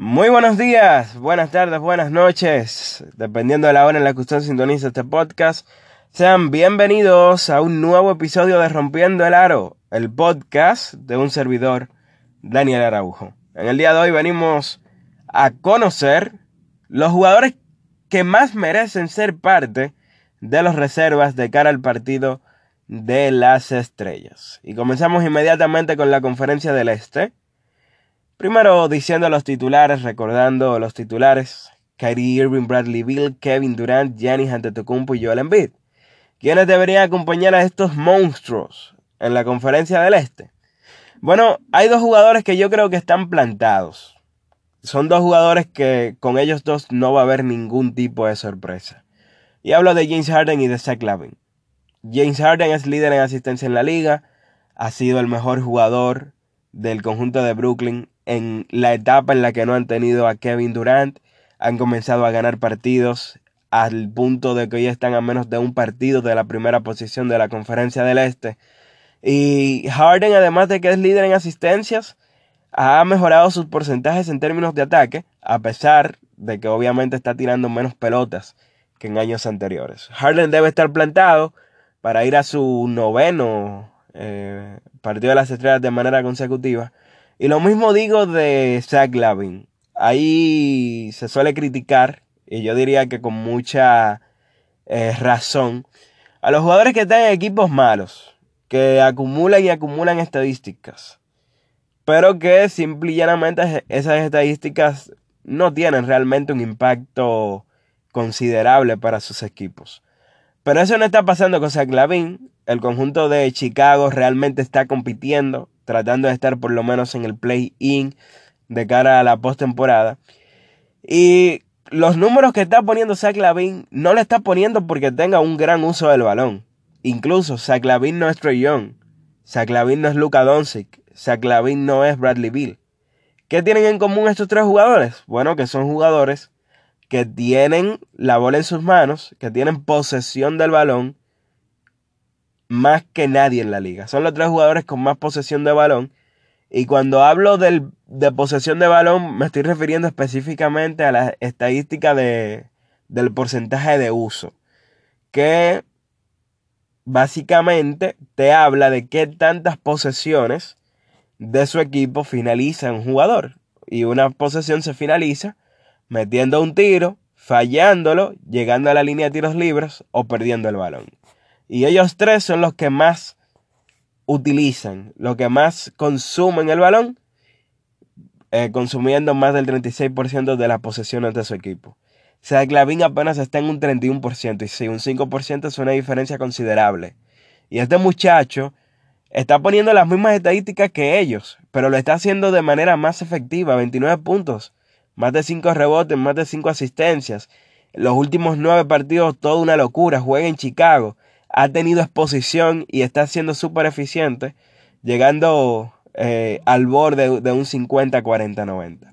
Muy buenos días, buenas tardes, buenas noches, dependiendo de la hora en la que usted sintoniza este podcast. Sean bienvenidos a un nuevo episodio de Rompiendo el Aro, el podcast de un servidor, Daniel Araujo. En el día de hoy venimos a conocer los jugadores que más merecen ser parte de los reservas de cara al partido de las estrellas. Y comenzamos inmediatamente con la conferencia del Este Primero diciendo los titulares, recordando los titulares. Kyrie Irving, Bradley Bill, Kevin Durant, Giannis Antetokounmpo y Joel Embiid. ¿Quiénes deberían acompañar a estos monstruos en la conferencia del Este? Bueno, hay dos jugadores que yo creo que están plantados. Son dos jugadores que con ellos dos no va a haber ningún tipo de sorpresa. Y hablo de James Harden y de Zach Lavin. James Harden es líder en asistencia en la liga, ha sido el mejor jugador del conjunto de Brooklyn en la etapa en la que no han tenido a Kevin Durant, han comenzado a ganar partidos al punto de que hoy están a menos de un partido de la primera posición de la conferencia del Este. Y Harden, además de que es líder en asistencias, ha mejorado sus porcentajes en términos de ataque, a pesar de que obviamente está tirando menos pelotas que en años anteriores. Harden debe estar plantado para ir a su noveno eh, partido de las estrellas de manera consecutiva y lo mismo digo de Zach Lavin. Ahí se suele criticar, y yo diría que con mucha eh, razón, a los jugadores que están en equipos malos, que acumulan y acumulan estadísticas, pero que simple y llanamente esas estadísticas no tienen realmente un impacto considerable para sus equipos. Pero eso no está pasando con Zach Lavin. El conjunto de Chicago realmente está compitiendo tratando de estar por lo menos en el play-in de cara a la postemporada. Y los números que está poniendo Zach Lavin no le está poniendo porque tenga un gran uso del balón. Incluso Zach no es Trey Young. Zach Lavin no es Luka Doncic. Zach Lavin no es Bradley Bill. ¿Qué tienen en común estos tres jugadores? Bueno, que son jugadores que tienen la bola en sus manos, que tienen posesión del balón más que nadie en la liga. Son los tres jugadores con más posesión de balón. Y cuando hablo del, de posesión de balón, me estoy refiriendo específicamente a la estadística de, del porcentaje de uso. Que básicamente te habla de qué tantas posesiones de su equipo finaliza un jugador. Y una posesión se finaliza metiendo un tiro, fallándolo, llegando a la línea de tiros libres o perdiendo el balón. Y ellos tres son los que más utilizan, los que más consumen el balón, eh, consumiendo más del 36% de las posesiones de su equipo. O sea, Clavin apenas está en un 31%, y sí, un 5% es una diferencia considerable. Y este muchacho está poniendo las mismas estadísticas que ellos, pero lo está haciendo de manera más efectiva, 29 puntos, más de 5 rebotes, más de 5 asistencias. Los últimos 9 partidos, toda una locura, juega en Chicago ha tenido exposición y está siendo súper eficiente, llegando eh, al borde de un 50-40-90.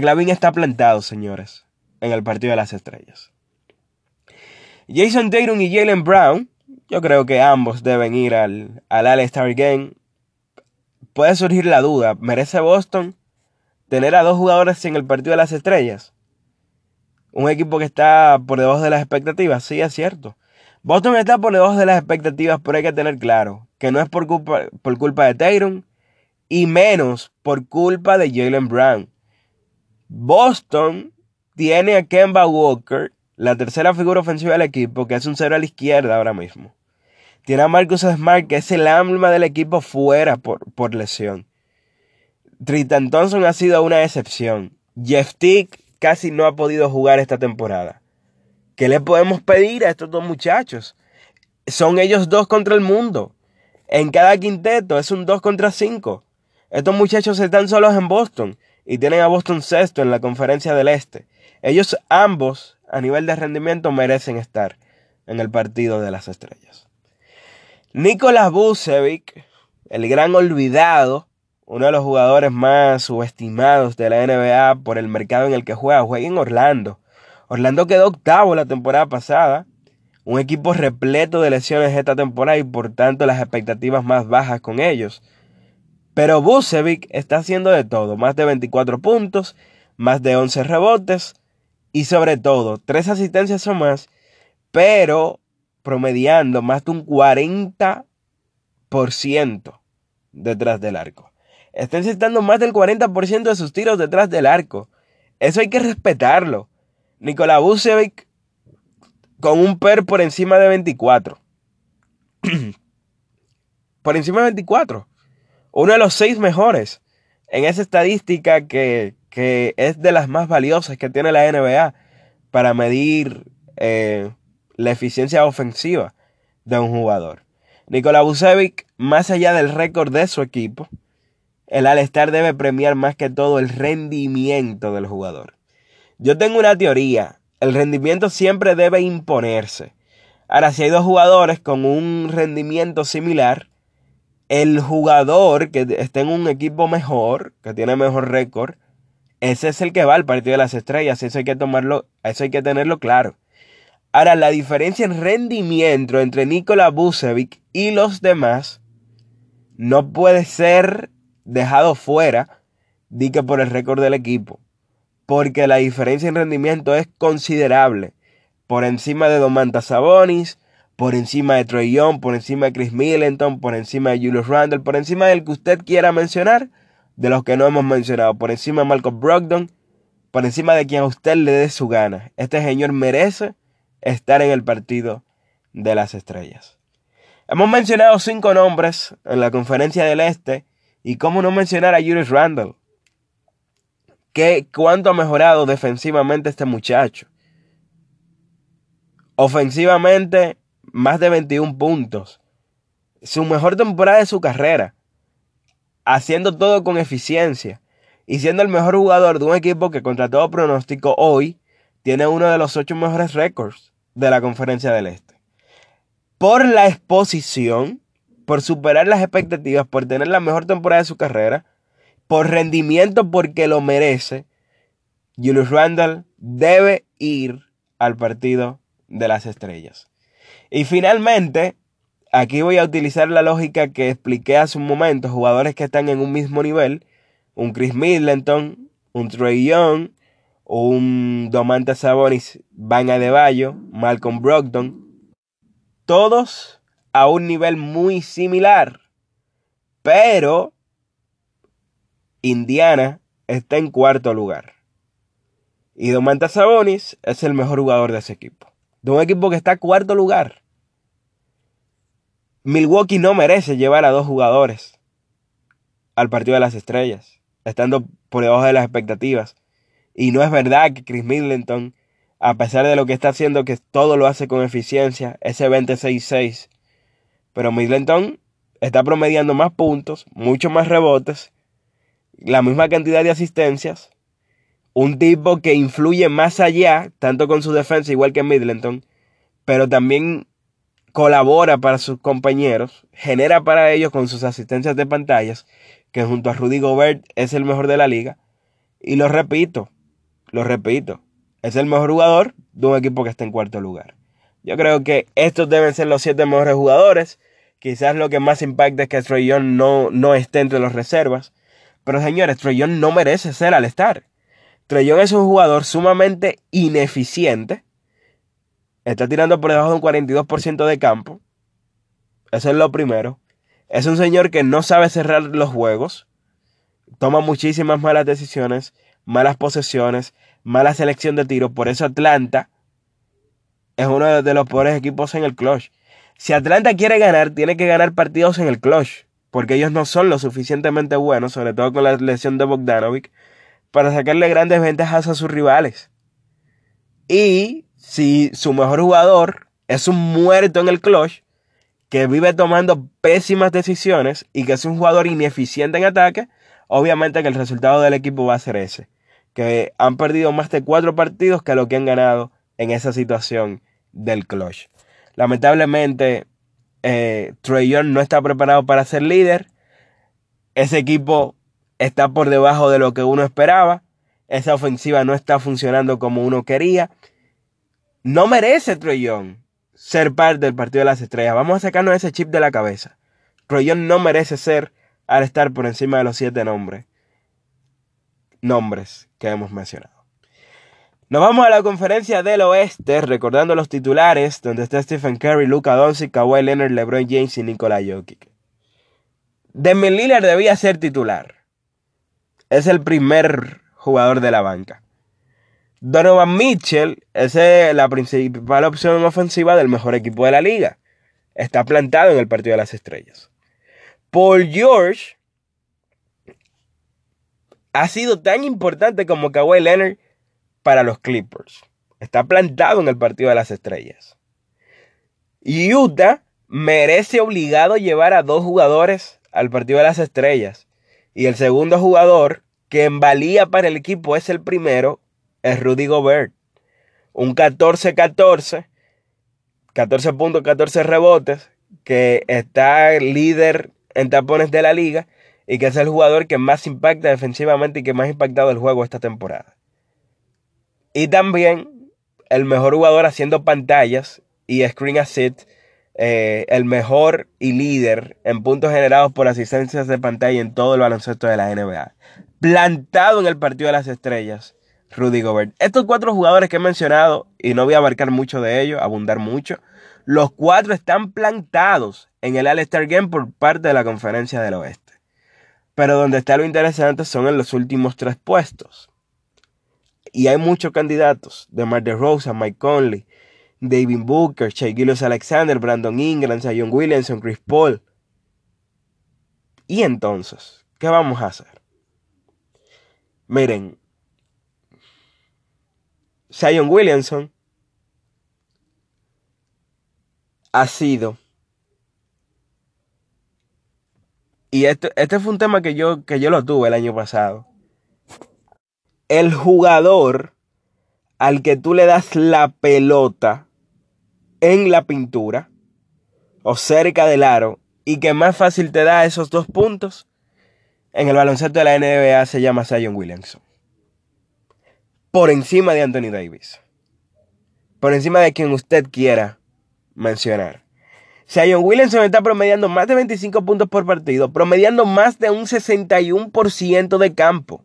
Clavin está plantado, señores, en el partido de las estrellas. Jason Tatum y Jalen Brown, yo creo que ambos deben ir al, al All-Star Game. Puede surgir la duda, ¿merece Boston tener a dos jugadores en el partido de las estrellas? Un equipo que está por debajo de las expectativas, sí, es cierto. Boston está por debajo de las expectativas, pero hay que tener claro que no es por culpa, por culpa de Tyron y menos por culpa de Jalen Brown. Boston tiene a Kemba Walker, la tercera figura ofensiva del equipo, que es un cero a la izquierda ahora mismo. Tiene a Marcus Smart, que es el alma del equipo fuera por, por lesión. Tristan Thompson ha sido una excepción. Jeff Tick casi no ha podido jugar esta temporada. ¿Qué le podemos pedir a estos dos muchachos? Son ellos dos contra el mundo. En cada quinteto es un 2 contra 5. Estos muchachos están solos en Boston y tienen a Boston sexto en la conferencia del Este. Ellos ambos, a nivel de rendimiento, merecen estar en el partido de las estrellas. Nicolás Bucevic, el gran olvidado, uno de los jugadores más subestimados de la NBA por el mercado en el que juega, juega en Orlando. Orlando quedó octavo la temporada pasada, un equipo repleto de lesiones esta temporada y por tanto las expectativas más bajas con ellos. Pero Bucevic está haciendo de todo, más de 24 puntos, más de 11 rebotes y sobre todo 3 asistencias o más, pero promediando más de un 40% detrás del arco. Está encestando más del 40% de sus tiros detrás del arco. Eso hay que respetarlo. Nikola Vucevic con un PER por encima de 24. por encima de 24. Uno de los seis mejores en esa estadística que, es de las más valiosas que tiene la NBA para medir eh, la eficiencia ofensiva de un jugador. Nikola Vucevic, más allá del récord de su equipo, el Al-Star debe premiar más que todo el rendimiento del jugador. Yo tengo una teoría el rendimiento siempre debe imponerse. Ahora, si hay dos jugadores con un rendimiento similar, el jugador que esté en un equipo mejor, que tiene mejor récord, ese es el que va al partido de las estrellas. Eso hay que tomarlo, eso hay que tenerlo claro. Ahora, la diferencia en rendimiento entre Nikola Vucevic y los demás no puede ser dejado fuera di que por el récord del equipo porque la diferencia en rendimiento es considerable. Por encima de Domantas Sabonis, por encima de Troy Young, por encima de Chris Middleton, por encima de Julius Randle, por encima del que usted quiera mencionar, de los que no hemos mencionado, por encima de Malcolm Brogdon, por encima de quien a usted le dé su gana. Este señor merece estar en el partido de las estrellas. Hemos mencionado cinco nombres en la conferencia del Este y cómo no mencionar a Julius Randle. ¿Qué, ¿Cuánto ha mejorado defensivamente este muchacho? Ofensivamente, más de 21 puntos. Su mejor temporada de su carrera. Haciendo todo con eficiencia. Y siendo el mejor jugador de un equipo que contra todo pronóstico hoy tiene uno de los ocho mejores récords de la conferencia del Este. Por la exposición, por superar las expectativas, por tener la mejor temporada de su carrera, por rendimiento porque lo merece, Julius Randall debe ir al partido de las estrellas. Y finalmente, aquí voy a utilizar la lógica que expliqué hace un momento, jugadores que están en un mismo nivel, un Chris Middleton, un Trey Young, un Domantas Sabonis, Van Adebayo, Malcolm Brogdon, todos a un nivel muy similar, pero Indiana está en cuarto lugar. Y Domantas Sabonis es el mejor jugador de ese equipo. De un equipo que está cuarto lugar. Milwaukee no merece llevar a dos jugadores al partido de las estrellas, estando por debajo de las expectativas. Y no es verdad que Chris Middleton, a pesar de lo que está haciendo, que todo lo hace con eficiencia, ese 26-6. Pero Middleton está promediando más puntos, mucho más rebotes la misma cantidad de asistencias, un tipo que influye más allá, tanto con su defensa igual que Middleton, pero también colabora para sus compañeros, genera para ellos con sus asistencias de pantallas, que junto a Rudy Gobert es el mejor de la liga. Y lo repito, lo repito, es el mejor jugador de un equipo que está en cuarto lugar. Yo creo que estos deben ser los siete mejores jugadores. Quizás lo que más impacta es que Troy Young no, no esté entre los reservas. Pero señores, Young no merece ser al estar. Young es un jugador sumamente ineficiente. Está tirando por debajo de un 42% de campo. Eso es lo primero. Es un señor que no sabe cerrar los juegos. Toma muchísimas malas decisiones, malas posesiones, mala selección de tiros. Por eso Atlanta es uno de los peores equipos en el clutch. Si Atlanta quiere ganar, tiene que ganar partidos en el clutch porque ellos no son lo suficientemente buenos, sobre todo con la lesión de Bogdanovic, para sacarle grandes ventajas a sus rivales. Y si su mejor jugador es un muerto en el clutch, que vive tomando pésimas decisiones y que es un jugador ineficiente en ataque, obviamente que el resultado del equipo va a ser ese. Que han perdido más de cuatro partidos que lo que han ganado en esa situación del clutch. Lamentablemente, eh, Young no está preparado para ser líder. Ese equipo está por debajo de lo que uno esperaba. Esa ofensiva no está funcionando como uno quería. No merece Trey Young ser parte del partido de las estrellas. Vamos a sacarnos ese chip de la cabeza. Trey Young no merece ser al estar por encima de los siete nombres. nombres que hemos mencionado. Nos vamos a la conferencia del oeste, recordando los titulares, donde está Stephen Curry, Luka Doncic, Kawhi Leonard, LeBron James y Nikola Jokic. Demi Lillard debía ser titular. Es el primer jugador de la banca. Donovan Mitchell es la principal opción ofensiva del mejor equipo de la liga. Está plantado en el partido de las estrellas. Paul George ha sido tan importante como Kawhi Leonard para los Clippers. Está plantado en el partido de las estrellas. Utah merece obligado llevar a dos jugadores al partido de las estrellas. Y el segundo jugador que en valía para el equipo es el primero, es Rudy Gobert. Un 14-14, 14 puntos, 14 rebotes, que está líder en tapones de la liga y que es el jugador que más impacta defensivamente y que más ha impactado el juego esta temporada. Y también el mejor jugador haciendo pantallas y screen assist, eh, el mejor y líder en puntos generados por asistencias de pantalla en todo el baloncesto de la NBA. Plantado en el partido de las estrellas, Rudy Gobert. Estos cuatro jugadores que he mencionado, y no voy a abarcar mucho de ellos, abundar mucho, los cuatro están plantados en el All-Star Game por parte de la Conferencia del Oeste. Pero donde está lo interesante son en los últimos tres puestos. Y hay muchos candidatos. De Mar de Rosa, Mike Conley, David Booker, Shea Gillis Alexander, Brandon Ingram, Zion Williamson, Chris Paul. Y entonces, ¿qué vamos a hacer? Miren, Zion Williamson ha sido. Y este, este fue un tema que yo, que yo lo tuve el año pasado el jugador al que tú le das la pelota en la pintura o cerca del aro y que más fácil te da esos dos puntos en el baloncesto de la NBA se llama Zion Williamson. Por encima de Anthony Davis. Por encima de quien usted quiera mencionar. Zion Williamson está promediando más de 25 puntos por partido, promediando más de un 61% de campo.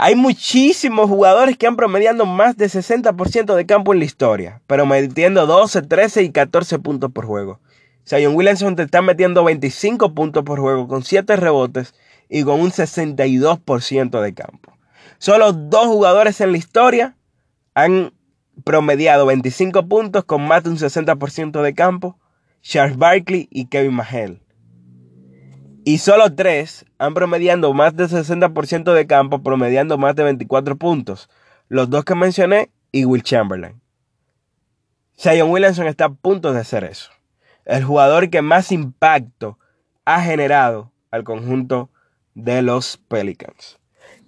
Hay muchísimos jugadores que han promediando más de 60% de campo en la historia, pero metiendo 12, 13 y 14 puntos por juego. Zion Williamson te está metiendo 25 puntos por juego con 7 rebotes y con un 62% de campo. Solo dos jugadores en la historia han promediado 25 puntos con más de un 60% de campo, Charles Barkley y Kevin Mahel. Y solo tres han promediando más de 60% de campo, promediando más de 24 puntos. Los dos que mencioné y Will Chamberlain. Zion Williamson está a punto de hacer eso. El jugador que más impacto ha generado al conjunto de los Pelicans.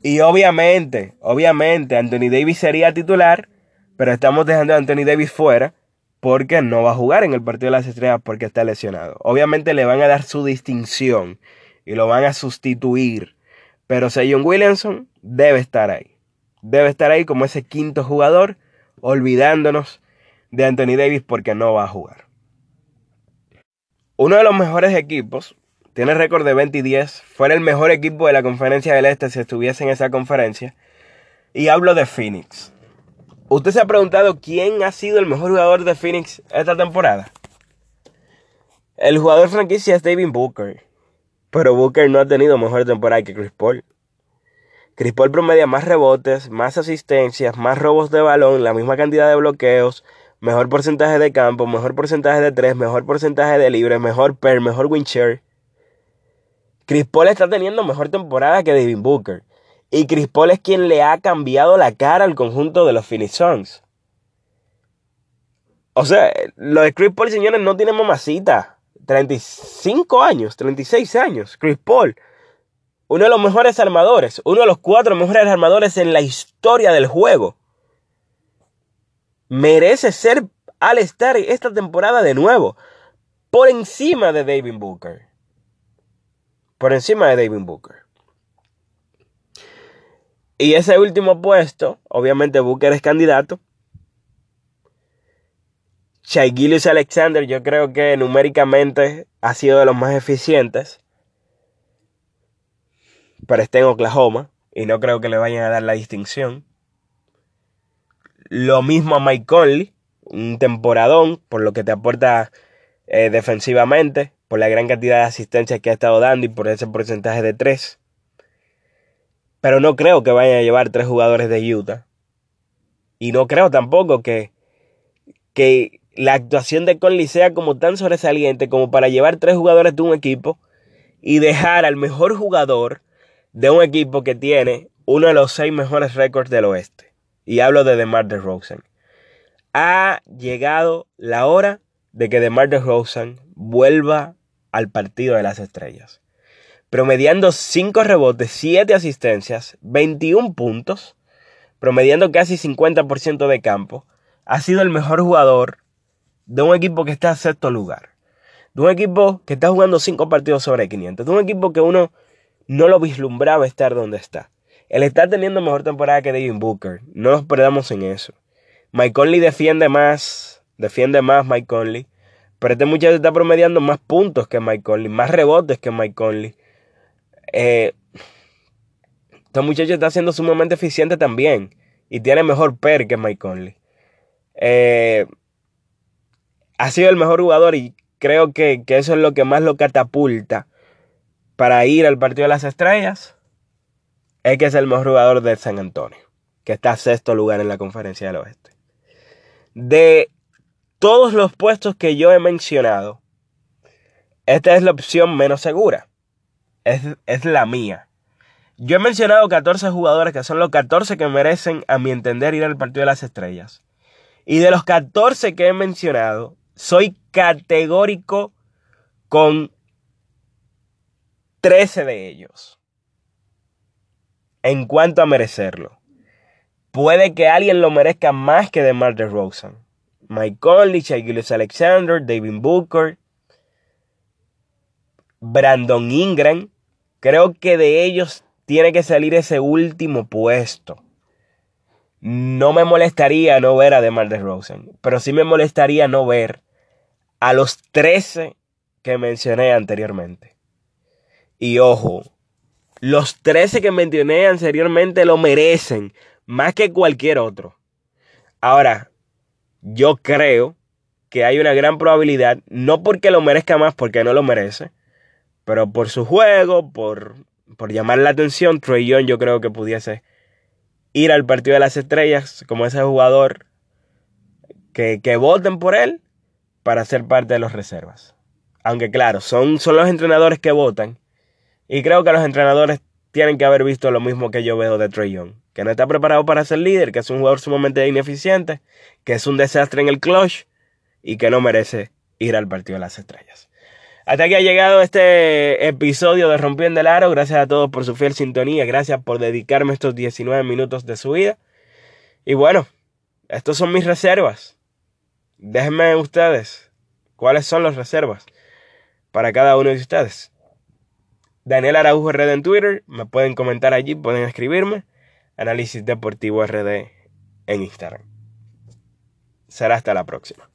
Y obviamente, obviamente, Anthony Davis sería titular, pero estamos dejando a Anthony Davis fuera porque no va a jugar en el partido de las estrellas porque está lesionado. Obviamente le van a dar su distinción y lo van a sustituir. Pero Zion Williamson debe estar ahí. Debe estar ahí como ese quinto jugador, olvidándonos de Anthony Davis porque no va a jugar. Uno de los mejores equipos, tiene récord de 20 y 10, fue el mejor equipo de la conferencia del Este si estuviese en esa conferencia. Y hablo de Phoenix. ¿Usted se ha preguntado quién ha sido el mejor jugador de Phoenix esta temporada? El jugador franquicia es David Booker. Pero Booker no ha tenido mejor temporada que Chris Paul. Chris Paul promedia más rebotes, más asistencias, más robos de balón, la misma cantidad de bloqueos, mejor porcentaje de campo, mejor porcentaje de tres, mejor porcentaje de libres, mejor per, mejor win share. Chris Paul está teniendo mejor temporada que David Booker. Y Chris Paul es quien le ha cambiado la cara al conjunto de los Phoenix Suns. O sea, lo de Chris Paul, señores, no tiene mamacita. 35 años, 36 años, Chris Paul. Uno de los mejores armadores, uno de los cuatro mejores armadores en la historia del juego. Merece ser al estar esta temporada de nuevo. Por encima de David Booker. Por encima de David Booker. Y ese último puesto, obviamente Booker es candidato, Shai Alexander yo creo que numéricamente ha sido de los más eficientes. Pero está en Oklahoma. y no creo que le vayan a dar la distinción. Lo mismo a Mike Conley, un temporadón, por lo que te aporta eh, defensivamente, por la gran cantidad de asistencias que ha estado dando y por ese porcentaje de tres. Pero no creo que vayan a llevar tres jugadores de Utah. Y no creo tampoco que, que la actuación de Conley sea como tan sobresaliente como para llevar tres jugadores de un equipo y dejar al mejor jugador de un equipo que tiene uno de los seis mejores récords del oeste. Y hablo de DeMar DeRozan. Ha llegado la hora de que DeMar DeRozan vuelva al partido de las estrellas. Promediando 5 rebotes, 7 asistencias, 21 puntos, promediando casi 50% de campo, ha sido el mejor jugador de un equipo que está en sexto lugar. De un equipo que está jugando 5 partidos sobre 500. De un equipo que uno no lo vislumbraba estar donde está. Él está teniendo mejor temporada que Devin Booker. No nos perdamos en eso. Mike Conley defiende más. Defiende más Mike Conley. Pero este muchacho está promediando más puntos que Mike Conley. Más rebotes que Mike Conley. Eh, este muchacho está siendo sumamente eficiente también. Y tiene mejor per que Mike Conley. Eh, ha sido el mejor jugador y creo que, que eso es lo que más lo catapulta para ir al partido de las estrellas es que es el mejor jugador de San Antonio, que está a sexto lugar en la conferencia del oeste. De todos los puestos que yo he mencionado, esta es la opción menos segura. Es, es, la mía. Yo he mencionado 14 jugadores que son los 14 que merecen, a mi entender, ir al partido de las estrellas. Y de los 14 que he mencionado, soy categórico con 13 de ellos. En cuanto a merecerlo. Puede que alguien lo merezca más que DeMar DeRozan. Mike Conley, Shai Alexander, David Booker, Brandon Ingram. Creo que de ellos tiene que salir ese último puesto. No me molestaría no ver a DeMar DeRozan, pero sí me molestaría no ver a los 13 que mencioné anteriormente. Y ojo, los 13 que mencioné anteriormente lo merecen más que cualquier otro. Ahora, yo creo que hay una gran probabilidad, no porque lo merezca más, porque no lo merece, pero por su juego, por, por llamar la atención, Trey Young yo creo que pudiese ir al partido de las estrellas como ese jugador que, que voten por él para ser parte de los reservas. Aunque claro, son, son los entrenadores que votan y creo que los entrenadores tienen que haber visto lo mismo que yo veo de Trey Young. Que no está preparado para ser líder, que es un jugador sumamente ineficiente, que es un desastre en el clutch y que no merece ir al partido de las estrellas. Hasta aquí ha llegado este episodio de Rompiendo el Aro. Gracias a todos por su fiel sintonía. Gracias por dedicarme estos 19 minutos de su vida. Y bueno, estos son mis reservas. Déjenme ustedes cuáles son las reservas para cada uno de ustedes. Daniel Araujo RD en Twitter. Me pueden comentar allí, pueden escribirme. Análisis Deportivo RD en Instagram. Será hasta la próxima.